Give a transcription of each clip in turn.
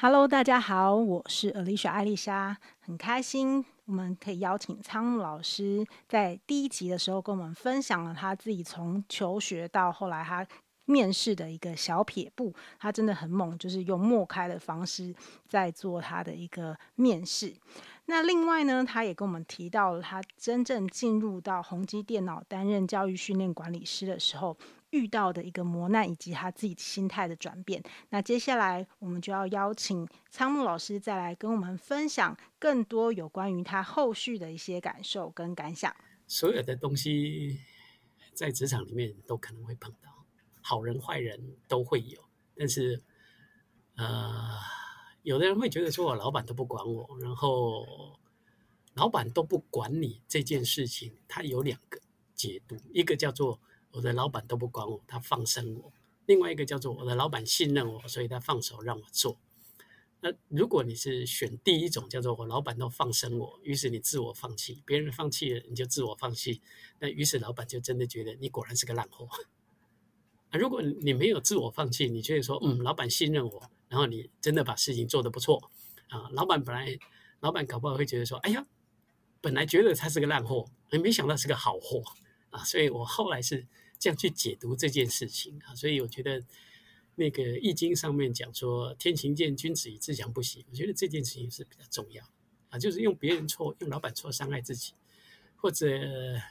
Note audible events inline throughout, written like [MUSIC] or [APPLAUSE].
Hello，大家好，我是 Alicia 艾丽莎，很开心我们可以邀请苍木老师在第一集的时候跟我们分享了他自己从求学到后来他面试的一个小撇步，他真的很猛，就是用默开的方式在做他的一个面试。那另外呢，他也跟我们提到了他真正进入到宏基电脑担任教育训练管理师的时候。遇到的一个磨难，以及他自己心态的转变。那接下来我们就要邀请仓木老师再来跟我们分享更多有关于他后续的一些感受跟感想。所有的东西在职场里面都可能会碰到，好人坏人都会有。但是，呃，有的人会觉得说，我老板都不管我，然后老板都不管你这件事情，他有两个解读，一个叫做。我的老板都不管我，他放生我；另外一个叫做我的老板信任我，所以他放手让我做。那如果你是选第一种，叫做我老板都放生我，于是你自我放弃，别人放弃了你就自我放弃，那于是老板就真的觉得你果然是个烂货。啊，如果你没有自我放弃，你觉得说嗯，老板信任我，然后你真的把事情做得不错啊，老板本来老板搞不好会觉得说，哎呀，本来觉得他是个烂货，没想到是个好货啊，所以我后来是。这样去解读这件事情啊，所以我觉得那个《易经》上面讲说“天行健，君子以自强不息”，我觉得这件事情是比较重要啊，就是用别人错、用老板错伤害自己，或者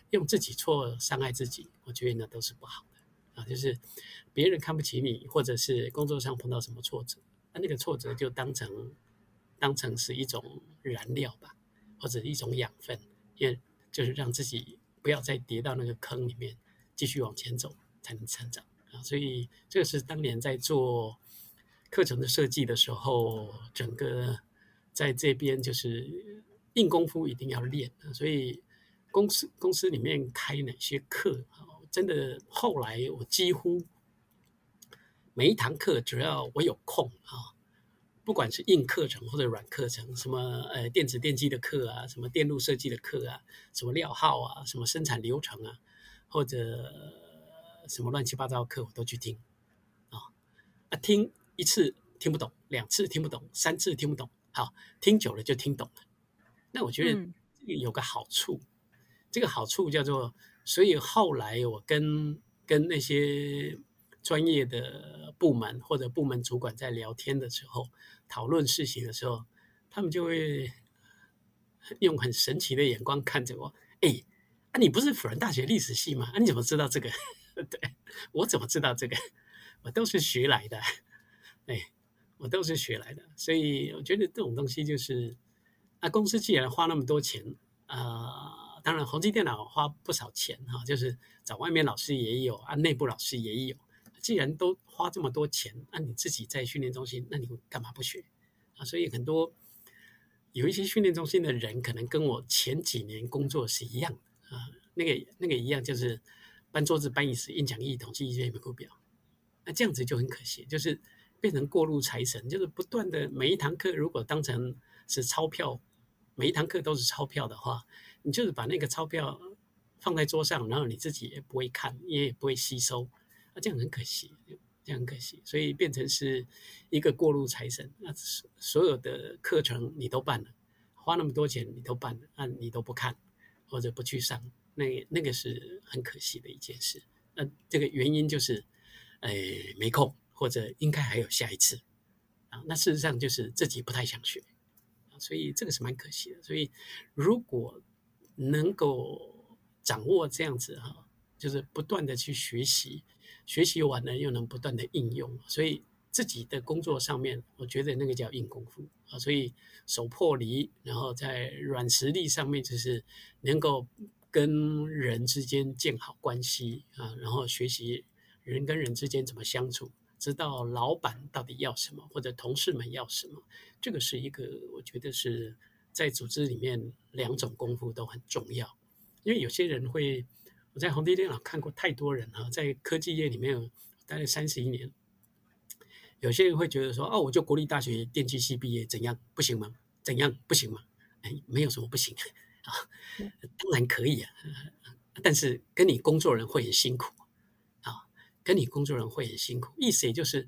用自己错伤害自己，我觉得那都是不好的啊。就是别人看不起你，或者是工作上碰到什么挫折，那那个挫折就当成当成是一种燃料吧，或者一种养分，也就是让自己不要再跌到那个坑里面。继续往前走才能成长啊！所以这个是当年在做课程的设计的时候，整个在这边就是硬功夫一定要练。所以公司公司里面开哪些课啊？真的后来我几乎每一堂课，只要我有空啊，不管是硬课程或者软课程，什么呃电子电机的课啊，什么电路设计的课啊，什么料号啊，什么生产流程啊。或者什么乱七八糟的课我都去听，啊啊听一次听不懂，两次听不懂，三次听不懂，好，听久了就听懂了。那我觉得有个好处，嗯、这个好处叫做，所以后来我跟跟那些专业的部门或者部门主管在聊天的时候，讨论事情的时候，他们就会用很神奇的眼光看着我，哎。你不是辅仁大学历史系吗？啊，你怎么知道这个？[LAUGHS] 对，我怎么知道这个？我都是学来的，哎，我都是学来的。所以我觉得这种东西就是，啊，公司既然花那么多钱，啊、呃，当然宏基电脑花不少钱哈，就是找外面老师也有，啊，内部老师也有。既然都花这么多钱，那、啊、你自己在训练中心，那你干嘛不学？啊，所以很多有一些训练中心的人，可能跟我前几年工作是一样的。啊，那个那个一样，就是搬桌子、搬椅子、印讲义、统计一些评估表，那这样子就很可惜，就是变成过路财神，就是不断的每一堂课如果当成是钞票，每一堂课都是钞票的话，你就是把那个钞票放在桌上，然后你自己也不会看，也不会吸收，啊，这样很可惜，这样很可惜，所以变成是一个过路财神，那所有的课程你都办了，花那么多钱你都办了，那你都不看。或者不去上，那那个是很可惜的一件事。那这个原因就是，哎，没空，或者应该还有下一次啊。那事实上就是自己不太想学，所以这个是蛮可惜的。所以如果能够掌握这样子哈，就是不断的去学习，学习完了又能不断的应用，所以。自己的工作上面，我觉得那个叫硬功夫啊，所以手破离，然后在软实力上面，就是能够跟人之间建好关系啊，然后学习人跟人之间怎么相处，知道老板到底要什么，或者同事们要什么，这个是一个我觉得是在组织里面两种功夫都很重要，因为有些人会，我在宏碁电脑看过太多人啊，在科技业里面待了三十一年。有些人会觉得说：“哦，我就国立大学电机系毕业，怎样不行吗？怎样不行吗？哎，没有什么不行啊，当然可以啊。但是跟你工作人会很辛苦啊，跟你工作人会很辛苦。意思也就是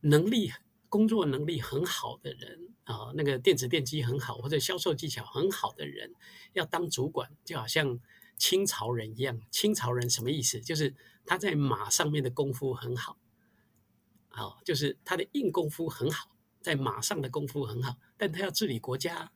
能力，工作能力很好的人啊，那个电子电机很好或者销售技巧很好的人，要当主管，就好像清朝人一样。清朝人什么意思？就是他在马上面的功夫很好，啊，就是他的硬功夫很好，在马上的功夫很好，但他要治理国家，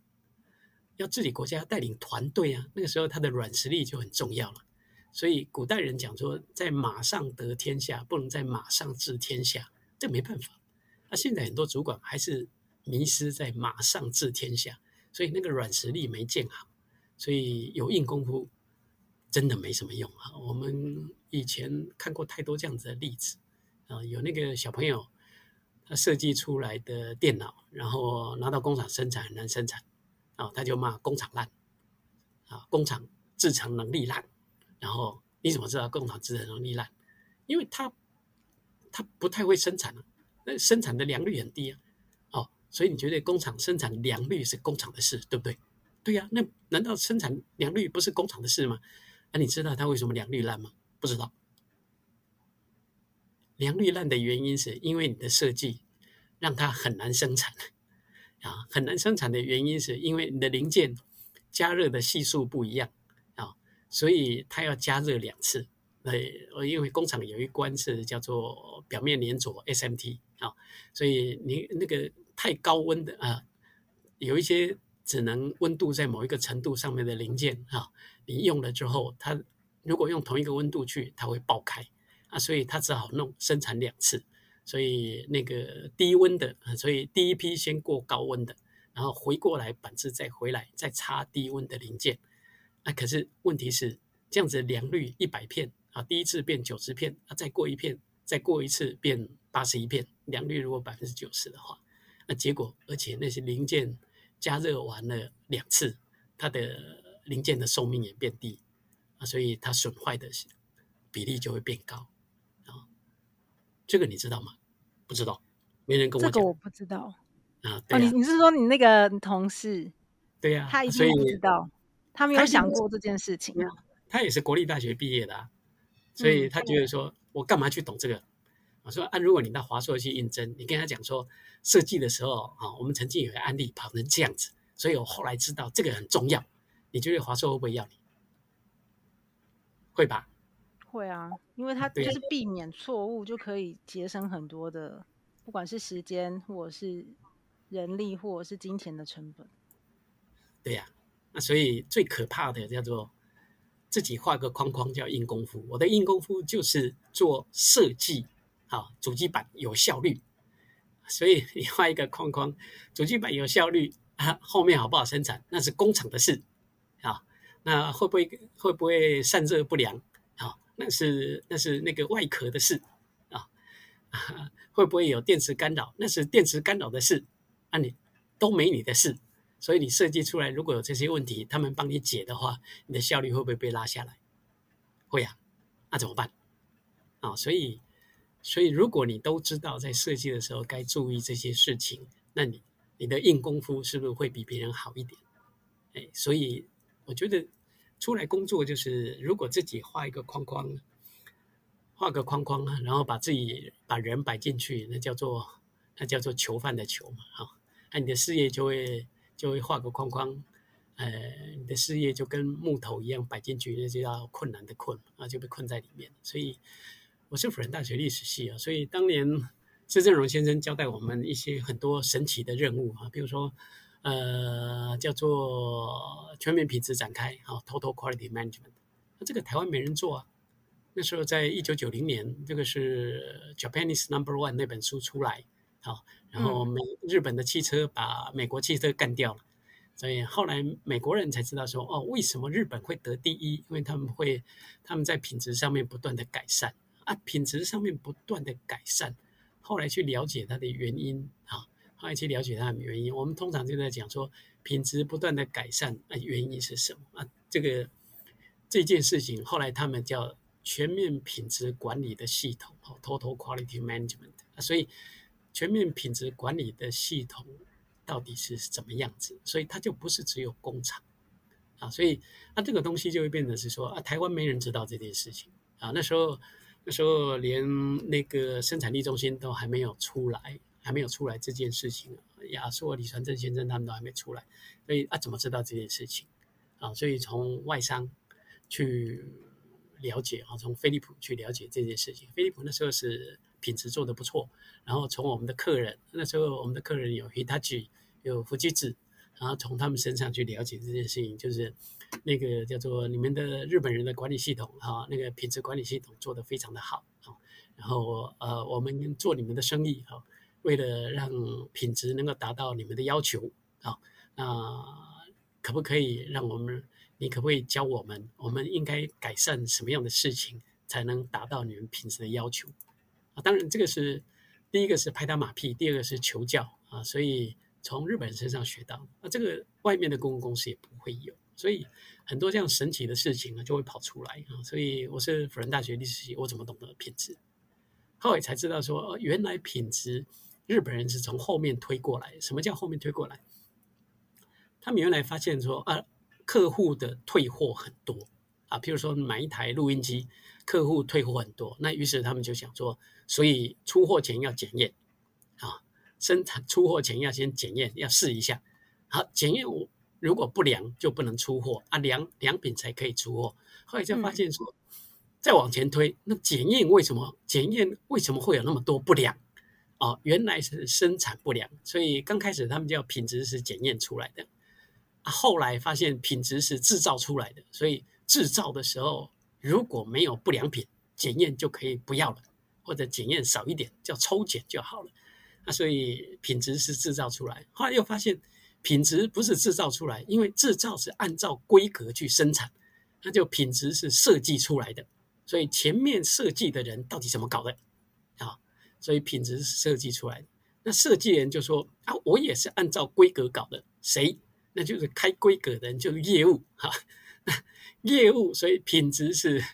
要治理国家，带领团队啊，那个时候他的软实力就很重要了。所以古代人讲说，在马上得天下，不能在马上治天下，这没办法。那、现在很多主管还是迷失在马上治天下，所以那个软实力没建好，所以有硬功夫真的没什么用啊。我们以前看过太多这样子的例子啊，有那个小朋友他设计出来的电脑，然后拿到工厂生产很难生产啊，他就骂工厂烂啊，工厂制程能力烂。然后你怎么知道工厂制程能力烂？因为他他不太会生产啊。那生产的良率很低啊，哦，所以你觉得工厂生产良率是工厂的事，对不对？对呀，那难道生产良率不是工厂的事吗？那你知道它为什么良率烂吗？不知道。良率烂的原因是因为你的设计让它很难生产啊，很难生产的原因是因为你的零件加热的系数不一样啊，所以它要加热两次。对，因为工厂有一关是叫做表面粘着 SMT 啊，所以你那个太高温的啊，有一些只能温度在某一个程度上面的零件啊，你用了之后，它如果用同一个温度去，它会爆开啊，所以它只好弄生产两次，所以那个低温的，所以第一批先过高温的，然后回过来板子再回来再插低温的零件，啊，可是问题是这样子良率一百片。啊，第一次变九十片，啊，再过一片，再过一次变八十一片，良率如果百分之九十的话，那结果，而且那些零件加热完了两次，它的零件的寿命也变低，啊，所以它损坏的比例就会变高，这个你知道吗？不知道，没人跟我讲。这个我不知道。啊，对啊。哦，你你是说你那个同事？对呀，他一定不知道，他没有想过这件事情啊。他也是国立大学毕业的啊。所以他觉得说，我干嘛去懂这个？我说啊，如果你到华硕去应征，你跟他讲说，设计的时候啊，我们曾经有个案例跑成这样子，所以我后来知道这个很重要。你觉得华硕会不会要你？会吧？会啊，因为它就是避免错误，就可以节省很多的，不管是时间，或者是人力，或者是金钱的成本。对呀，那所以最可怕的叫做。自己画个框框叫硬功夫，我的硬功夫就是做设计，啊，主机板有效率，所以你画一个框框，主机板有效率啊，后面好不好生产那是工厂的事，啊，那会不会会不会散热不良啊？那是那是那个外壳的事啊，会不会有电磁干扰？那是电磁干扰的事，那、啊、你都没你的事。所以你设计出来，如果有这些问题，他们帮你解的话，你的效率会不会被拉下来？会啊，那怎么办？啊，所以，所以如果你都知道在设计的时候该注意这些事情，那你你的硬功夫是不是会比别人好一点？哎，所以我觉得出来工作就是，如果自己画一个框框，画个框框，然后把自己把人摆进去，那叫做那叫做囚犯的囚嘛，哈，那你的事业就会。就会画个框框，呃，你的事业就跟木头一样摆进去，那就叫困难的困啊，就被困在里面。所以我是辅仁大学历史系啊，所以当年施正荣先生交代我们一些很多神奇的任务啊，比如说呃，叫做全面品质展开啊，Total Quality Management，那这个台湾没人做啊。那时候在一九九零年，这个是 Japanese Number One 那本书出来，好。然后美日本的汽车把美国汽车干掉了，所以后来美国人才知道说哦，为什么日本会得第一？因为他们会他们在品质上面不断的改善啊，品质上面不断的改善。后来去了解它的原因啊，来去了解它的原因。我们通常就在讲说品质不断的改善啊，原因是什么啊？这个这件事情后来他们叫全面品质管理的系统，Total Quality Management 啊，所以。全面品质管理的系统到底是怎么样子？所以它就不是只有工厂啊，所以那这个东西就会变成是说啊，台湾没人知道这件事情啊。那时候那时候连那个生产力中心都还没有出来还没有出来这件事情，亚硕、李传正先生他们都还没出来，所以啊，怎么知道这件事情啊？所以从外商去了解啊，从飞利浦去了解这件事情。飞利浦那时候是品质做得不错，然后从我们的客人那时候我们的客人有 Hitachi 有富士子，然后从他们身上去了解这件事情，就是那个叫做你们的日本人的管理系统哈，那个品质管理系统做得非常的好啊。然后呃，我们做你们的生意哈，为了让品质能够达到你们的要求啊，那可不可以让我们？你可不可以教我们，我们应该改善什么样的事情，才能达到你们品质的要求？啊，当然这个是第一个是拍打马屁，第二个是求教啊，所以从日本人身上学到，那这个外面的公共公司也不会有，所以很多这样神奇的事情啊就会跑出来啊。所以我是辅仁大学历史系，我怎么懂得品质？后来才知道说，原来品质日本人是从后面推过来。什么叫后面推过来？他们原来发现说啊，客户的退货很多啊，譬如说买一台录音机，客户退货很多，那于是他们就想说，所以出货前要检验啊，生产出货前要先检验，要试一下。好，检验如果不良就不能出货啊，良良品才可以出货。后来就发现说。嗯再往前推，那检验为什么检验为什么会有那么多不良？哦，原来是生产不良，所以刚开始他们叫品质是检验出来的，啊，后来发现品质是制造出来的，所以制造的时候如果没有不良品，检验就可以不要了，或者检验少一点，叫抽检就好了。那所以品质是制造出来，后来又发现品质不是制造出来，因为制造是按照规格去生产，那就品质是设计出来的。所以前面设计的人到底怎么搞的啊？所以品质是设计出来的。那设计人就说啊，我也是按照规格搞的。谁？那就是开规格的人，就是业务哈。那业务，所以品质是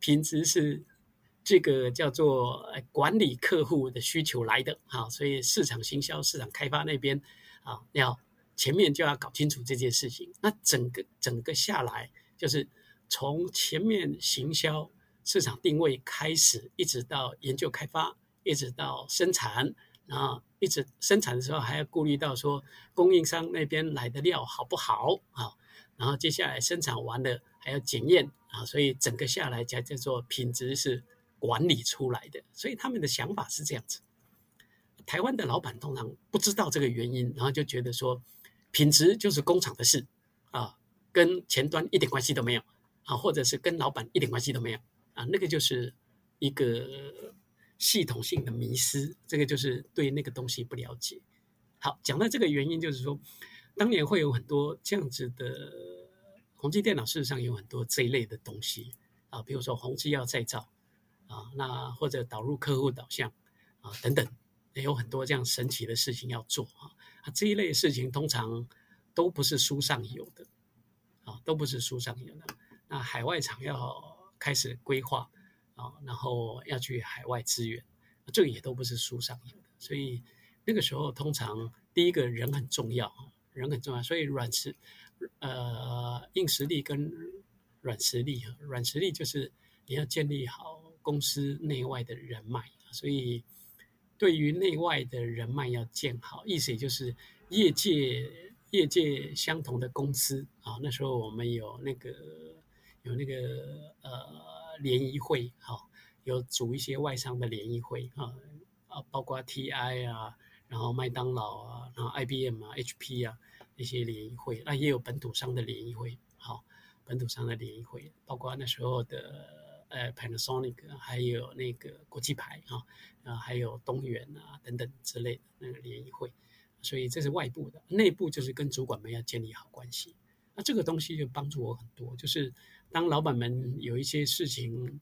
品质是这个叫做管理客户的需求来的哈。所以市场行销、市场开发那边啊，要前面就要搞清楚这件事情。那整个整个下来，就是从前面行销。市场定位开始，一直到研究开发，一直到生产，然后一直生产的时候还要顾虑到说供应商那边来的料好不好啊？然后接下来生产完了还要检验啊，所以整个下来才叫做品质是管理出来的。所以他们的想法是这样子。台湾的老板通常不知道这个原因，然后就觉得说品质就是工厂的事啊，跟前端一点关系都没有啊，或者是跟老板一点关系都没有。啊，那个就是一个系统性的迷思，这个就是对那个东西不了解。好，讲到这个原因，就是说，当年会有很多这样子的宏碁电脑，事实上有很多这一类的东西啊，比如说宏碁要再造啊，那或者导入客户导向啊等等，也有很多这样神奇的事情要做啊。啊，这一类事情通常都不是书上有的啊，都不是书上有的。那海外厂要。开始规划啊，然后要去海外支援，这个也都不是书上有的，所以那个时候通常第一个人很重要，人很重要，所以软实呃硬实力跟软实力，软实力就是你要建立好公司内外的人脉，所以对于内外的人脉要建好，意思也就是业界业界相同的公司啊，那时候我们有那个。有那个呃联谊会，哈、有组一些外商的联谊会，啊、啊，包括 TI 啊，然后麦当劳啊，然后 IBM 啊，HP 啊那些联谊会，那也有本土商的联谊会，好、本土商的联谊会，包括那时候的呃 Panasonic，还有那个国际牌，啊、啊，还有东元啊等等之类的那个联谊会，所以这是外部的，内部就是跟主管们要建立好关系，那这个东西就帮助我很多，就是。当老板们有一些事情，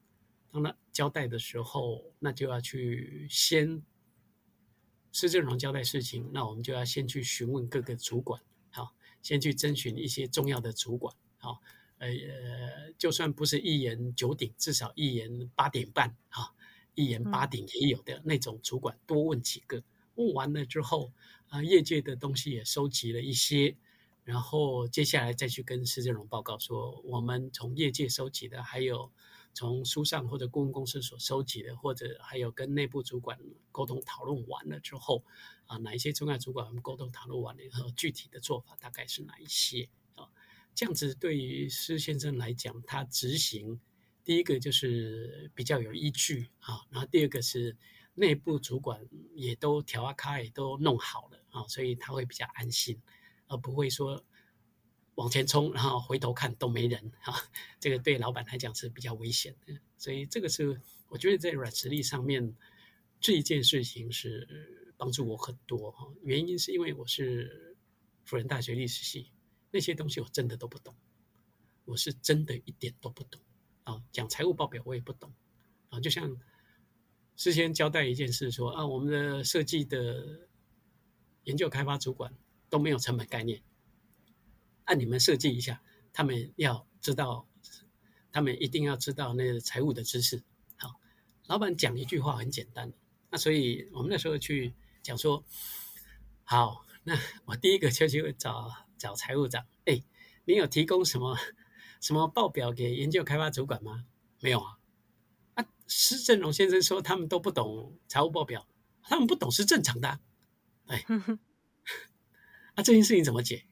当他交代的时候，那就要去先施正荣交代事情，那我们就要先去询问各个主管，好，先去征询一些重要的主管，好，呃，就算不是一言九鼎，至少一言八点半，哈，一言八鼎也有的那种主管，多问几个，问完了之后，啊，业界的东西也收集了一些。然后接下来再去跟施正荣报告说，我们从业界收集的，还有从书上或者顾问公司所收集的，或者还有跟内部主管沟通讨论完了之后，啊，哪一些重要主管我们沟通讨论完了以后，具体的做法大概是哪一些啊？这样子对于施先生来讲，他执行第一个就是比较有依据啊，然后第二个是内部主管也都调啊卡也都弄好了啊，所以他会比较安心，而不会说。往前冲，然后回头看都没人啊，这个对老板来讲是比较危险的。所以这个是我觉得在软实力上面这一件事情是帮助我很多哈。原因是因为我是辅仁大学历史系，那些东西我真的都不懂，我是真的一点都不懂啊。讲财务报表我也不懂啊。就像事先交代一件事说啊，我们的设计的研究开发主管都没有成本概念。那你们设计一下，他们要知道，他们一定要知道那个财务的知识。好，老板讲一句话很简单，那所以我们那时候去讲说，好，那我第一个就去找找财务长，哎，你有提供什么什么报表给研究开发主管吗？没有啊。啊，施正荣先生说他们都不懂财务报表，他们不懂是正常的。哎，那，这件事情怎么解？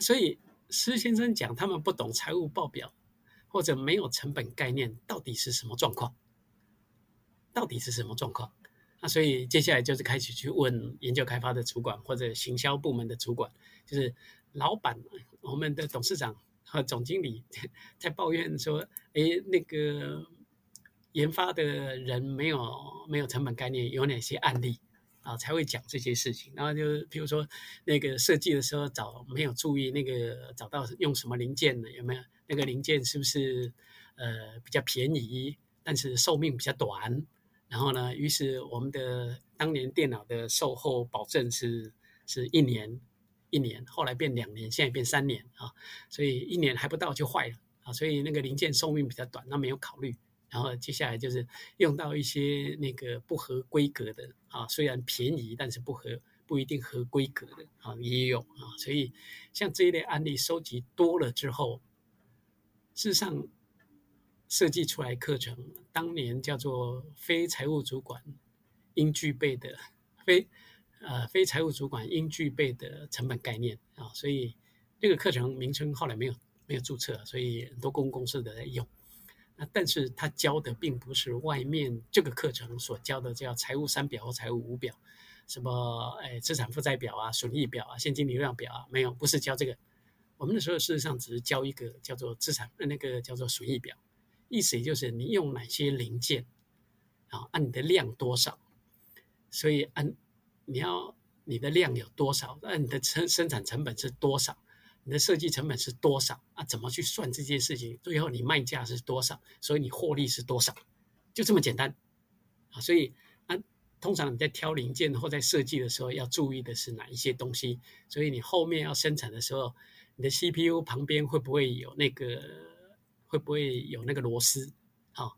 所以施先生讲他们不懂财务报表，或者没有成本概念，到底是什么状况？到底是什么状况？那所以接下来就是开始去问研究开发的主管或者行销部门的主管，就是老板，我们的董事长和总经理在抱怨说：“哎，那个研发的人没有没有成本概念，有哪些案例？”啊，才会讲这些事情。然后就是比如说，那个设计的时候找没有注意那个找到用什么零件呢？有没有那个零件是不是呃比较便宜，但是寿命比较短？然后呢，于是我们的当年电脑的售后保证是是一年一年，后来变两年，现在变三年啊，所以一年还不到就坏了啊，所以那个零件寿命比较短，那没有考虑。然后接下来就是用到一些那个不合规格的啊，虽然便宜，但是不合不一定合规格的啊，也有啊。所以像这一类案例收集多了之后，事实上设计出来课程，当年叫做非财务主管应具备的非呃非财务主管应具备的成本概念啊。所以这个课程名称后来没有没有注册，所以很多公共公司都在用。那但是他教的并不是外面这个课程所教的叫财务三表或财务五表，什么诶资产负债表啊、损益表啊、现金流量表啊，没有，不是教这个。我们那时候事实上只是教一个叫做资产，那个叫做损益表，意思也就是你用哪些零件啊，按你的量多少，所以按你要你的量有多少，按你的生生产成本是多少。你的设计成本是多少啊？怎么去算这件事情？最后你卖价是多少？所以你获利是多少？就这么简单啊！所以啊，通常你在挑零件或在设计的时候要注意的是哪一些东西？所以你后面要生产的时候，你的 CPU 旁边会不会有那个？会不会有那个螺丝？啊，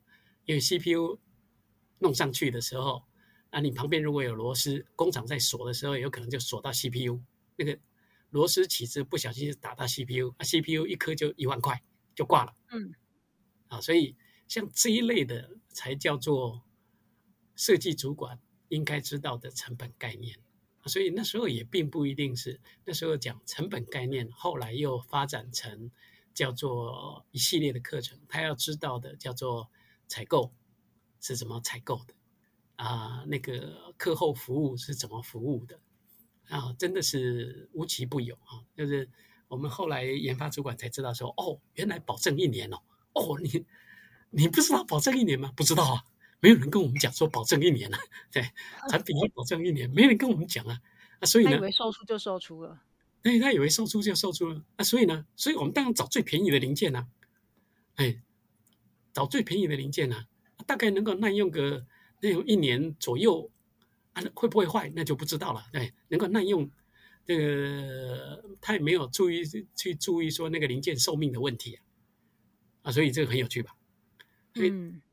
因为 CPU 弄上去的时候，啊，你旁边如果有螺丝，工厂在锁的时候有可能就锁到 CPU 那个。螺丝起子不小心打到 CPU，啊，CPU 一颗就一万块就挂了。嗯，啊，所以像这一类的才叫做设计主管应该知道的成本概念。所以那时候也并不一定是那时候讲成本概念，后来又发展成叫做一系列的课程。他要知道的叫做采购是怎么采购的，啊，那个课后服务是怎么服务的。啊，真的是无奇不有啊！就是我们后来研发主管才知道说，哦，原来保证一年哦，哦，你你不知道保证一年吗？不知道啊，没有人跟我们讲说保证一年啊，对，[LAUGHS] 产品要保证一年，没人跟我们讲啊，啊，所以呢，他以为售出就售出了，对，他以为售出就售出了，啊，所以呢，所以我们当然找最便宜的零件啊，哎，找最便宜的零件啊，大概能够耐用个耐用一年左右。会不会坏？那就不知道了。对，能够耐用，这个他也没有注意去注意说那个零件寿命的问题啊，啊，所以这个很有趣吧？所以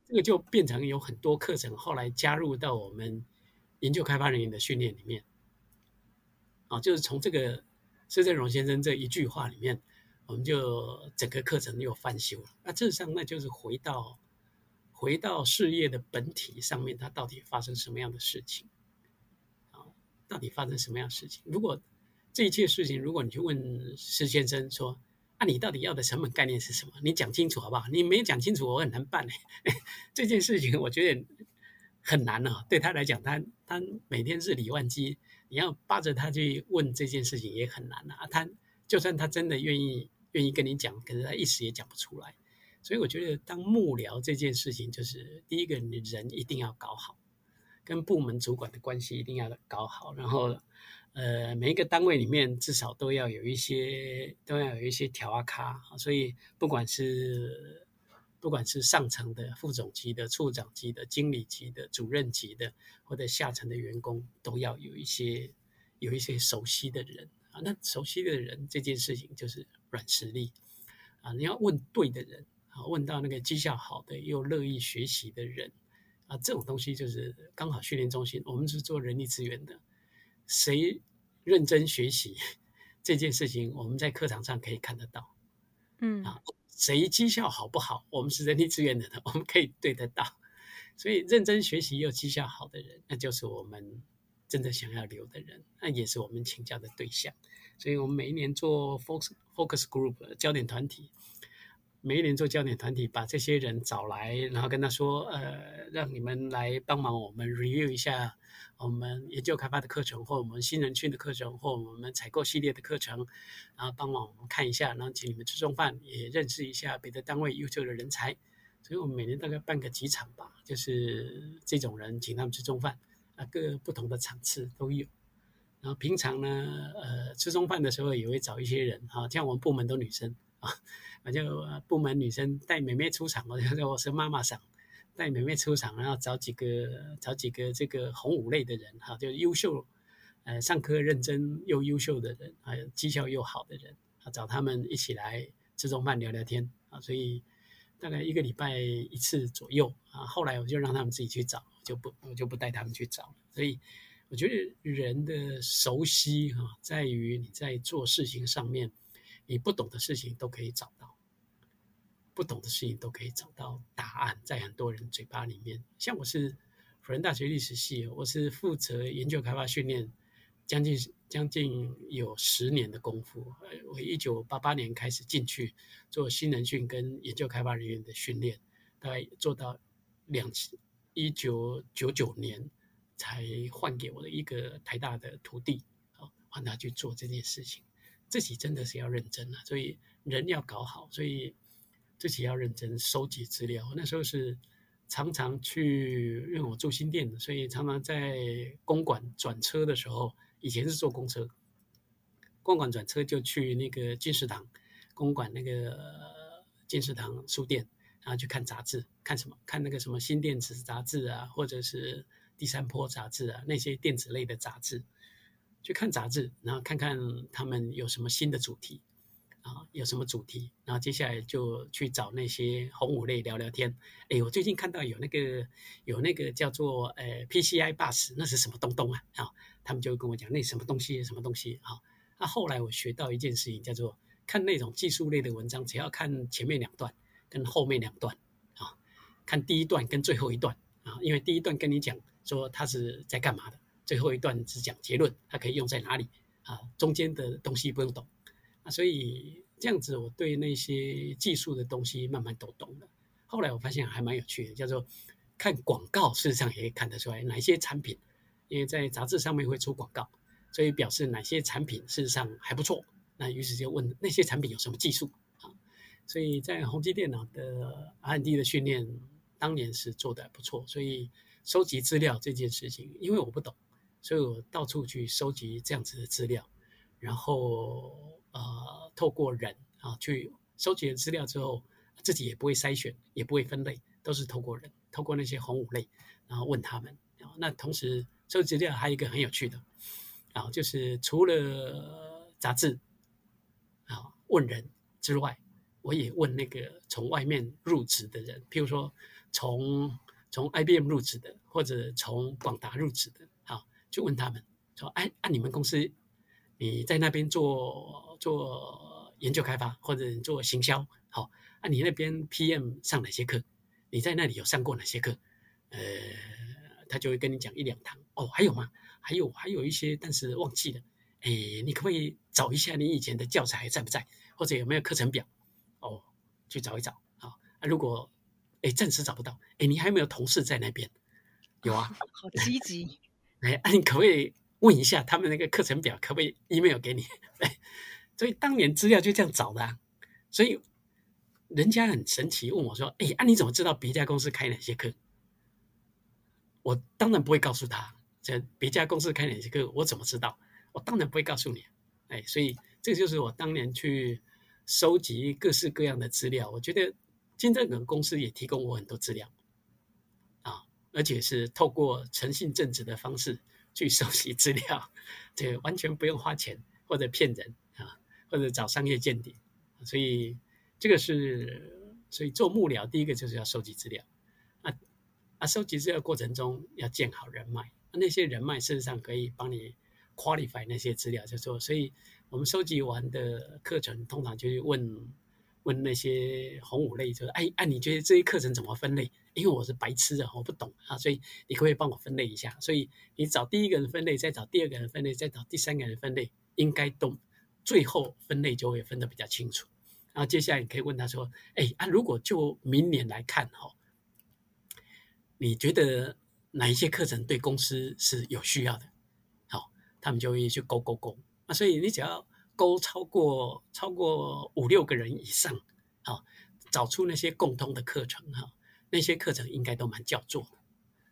这个就变成有很多课程后来加入到我们研究开发人员的训练里面，啊，就是从这个施正荣先生这一句话里面，我们就整个课程又翻修了。那事实上，那就是回到回到事业的本体上面，它到底发生什么样的事情？到底发生什么样的事情？如果这一切事情，如果你去问施先生说，啊，你到底要的成本概念是什么？你讲清楚好不好？你没讲清楚，我很难办哎。这件事情我觉得很难啊，对他来讲，他他每天日理万机，你要扒着他去问这件事情也很难啊。他就算他真的愿意愿意跟你讲，可是他一时也讲不出来。所以我觉得当幕僚这件事情，就是第一个，你人一定要搞好，跟部门主管的关系一定要搞好，然后。呃，每一个单位里面至少都要有一些，都要有一些条啊卡，所以不管是不管是上层的副总级的、处长级的、经理级的、主任级的，或者下层的员工，都要有一些有一些熟悉的人啊。那熟悉的人这件事情就是软实力啊，你要问对的人啊，问到那个绩效好的又乐意学习的人啊，这种东西就是刚好训练中心，我们是做人力资源的。谁认真学习这件事情，我们在课堂上可以看得到。嗯啊，谁绩效好不好，我们是人力资源的，我们可以对得到。所以认真学习又绩效好的人，那就是我们真的想要留的人，那也是我们请教的对象。所以我们每一年做 focus focus group 焦点团体，每一年做焦点团体，把这些人找来，然后跟他说，呃，让你们来帮忙我们 review 一下。我们研究开发的课程，或我们新人训的课程，或我们采购系列的课程，然后帮忙我们看一下，然后请你们吃中饭，也认识一下别的单位优秀的人才。所以我们每年大概办个几场吧，就是这种人请他们吃中饭，啊，各不同的场次都有。然后平常呢，呃，吃中饭的时候也会找一些人，哈，像我们部门都女生 [LAUGHS] 啊，反正部门女生带妹妹出场，我 [LAUGHS] 就说我是妈妈桑。带妹妹出场，然后找几个找几个这个红五类的人哈，就优秀，呃，上课认真又优秀的人，还有绩效又好的人，啊，找他们一起来吃中饭聊聊天啊。所以大概一个礼拜一次左右啊。后来我就让他们自己去找，就不我就不带他们去找了。所以我觉得人的熟悉哈，在于你在做事情上面，你不懂的事情都可以找到。不懂的事情都可以找到答案，在很多人嘴巴里面。像我是辅仁大学历史系，我是负责研究开发训练，将近将近有十年的功夫。我一九八八年开始进去做新人训跟研究开发人员的训练，大概做到两一九九九年才换给我的一个台大的徒弟，啊，换他去做这件事情。自己真的是要认真啊，所以人要搞好，所以。自己要认真收集资料。那时候是常常去，因为我住新店的，所以常常在公馆转车的时候，以前是坐公车，公馆转车就去那个金石堂公馆那个金石堂书店，然后去看杂志，看什么？看那个什么新电子杂志啊，或者是第三波杂志啊，那些电子类的杂志，去看杂志，然后看看他们有什么新的主题。啊，有什么主题？然后接下来就去找那些红五类聊聊天。哎，我最近看到有那个有那个叫做呃 PCI Bus，那是什么东东啊？啊，他们就跟我讲那什么东西什么东西。啊，那后来我学到一件事情，叫做看那种技术类的文章，只要看前面两段跟后面两段啊，看第一段跟最后一段啊，因为第一段跟你讲说他是在干嘛的，最后一段只讲结论，它可以用在哪里啊，中间的东西不用懂。啊，所以这样子，我对那些技术的东西慢慢都懂了。后来我发现还蛮有趣的，叫做看广告，事实上也看得出来哪些产品，因为在杂志上面会出广告，所以表示哪些产品事实上还不错。那于是就问那些产品有什么技术啊？所以在宏基电脑的 R&D 的训练，当年是做得还不错。所以收集资料这件事情，因为我不懂，所以我到处去收集这样子的资料，然后。呃，透过人啊去收集了资料之后，自己也不会筛选，也不会分类，都是透过人，透过那些红五类，然后问他们。那同时收集资料还有一个很有趣的，啊，就是除了杂志啊问人之外，我也问那个从外面入职的人，譬如说从从 IBM 入职的，或者从广达入职的，就问他们说，哎，按、你们公司。你在那边做做研究开发，或者做行销，好啊，你那边 PM 上哪些课？你在那里有上过哪些课？呃，他就会跟你讲一两堂。哦，还有吗？还有还有一些，但是忘记了。哎，你可不可以找一下你以前的教材还在不在，或者有没有课程表？哦，去找一找啊。啊，如果哎暂时找不到，哎，你还有没有同事在那边？有啊，[LAUGHS] 好积极。哎，啊，[LAUGHS] 你可不可以问一下他们那个课程表，可不可以 email 给你？[LAUGHS] 哎，所以当年资料就这样找的啊。所以人家很神奇问我说：“哎，啊，你怎么知道别家公司开哪些课？”我当然不会告诉他，这别家公司开哪些课，我怎么知道？我当然不会告诉你，哎，所以这就是我当年去收集各式各样的资料。我觉得金正根公司也提供我很多资料，而且是透过诚信正直的方式去收集资料，这完全不用花钱或者骗人啊，或者找商业间谍。所以这个是，所以做幕僚第一个就是要收集资料，啊啊，收集资料过程中要建好人脉，那些人脉事实上可以帮你。qualify 那些资料，就说，所以我们收集完的课程，通常就是问问那些红五类，就是哎哎，你觉得这些课程怎么分类？因为我是白痴啊，我不懂啊，所以你可不可以帮我分类一下？所以你找第一个人分类，再找第二个人分类，再找第三个人分类，应该都最后分类就会分得比较清楚。然后接下来你可以问他说，哎啊，如果就明年来看哈，你觉得哪一些课程对公司是有需要的？好他们就会去勾勾勾啊，所以你只要勾超过超过五六个人以上，啊，找出那些共通的课程哈，那些课程应该都蛮叫座的。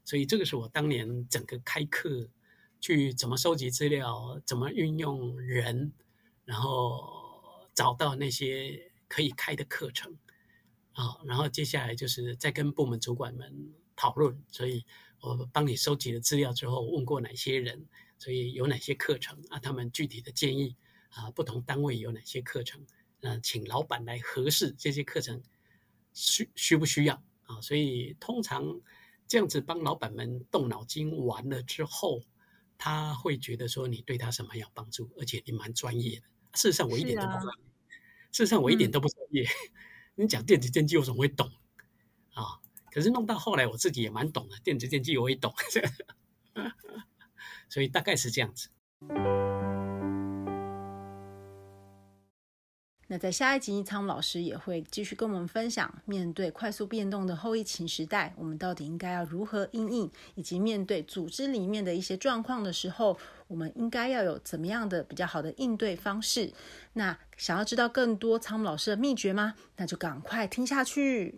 所以这个是我当年整个开课去怎么收集资料，怎么运用人，然后找到那些可以开的课程啊，然后接下来就是再跟部门主管们讨论。所以我帮你收集了资料之后，问过哪些人。所以有哪些课程啊？他们具体的建议啊，不同单位有哪些课程？那请老板来核实这些课程需需不需要啊？所以通常这样子帮老板们动脑筋完了之后，他会觉得说你对他什么有帮助，而且你蛮专业的。事实上我一点都不专业，啊、事实上我一点都不专业。嗯、[LAUGHS] 你讲电子电机我怎么会懂啊？可是弄到后来我自己也蛮懂的，电子电机我也懂。[LAUGHS] 所以大概是这样子。那在下一集，仓木老师也会继续跟我们分享，面对快速变动的后疫情时代，我们到底应该要如何应应，以及面对组织里面的一些状况的时候，我们应该要有怎么样的比较好的应对方式。那想要知道更多仓木老师的秘诀吗？那就赶快听下去。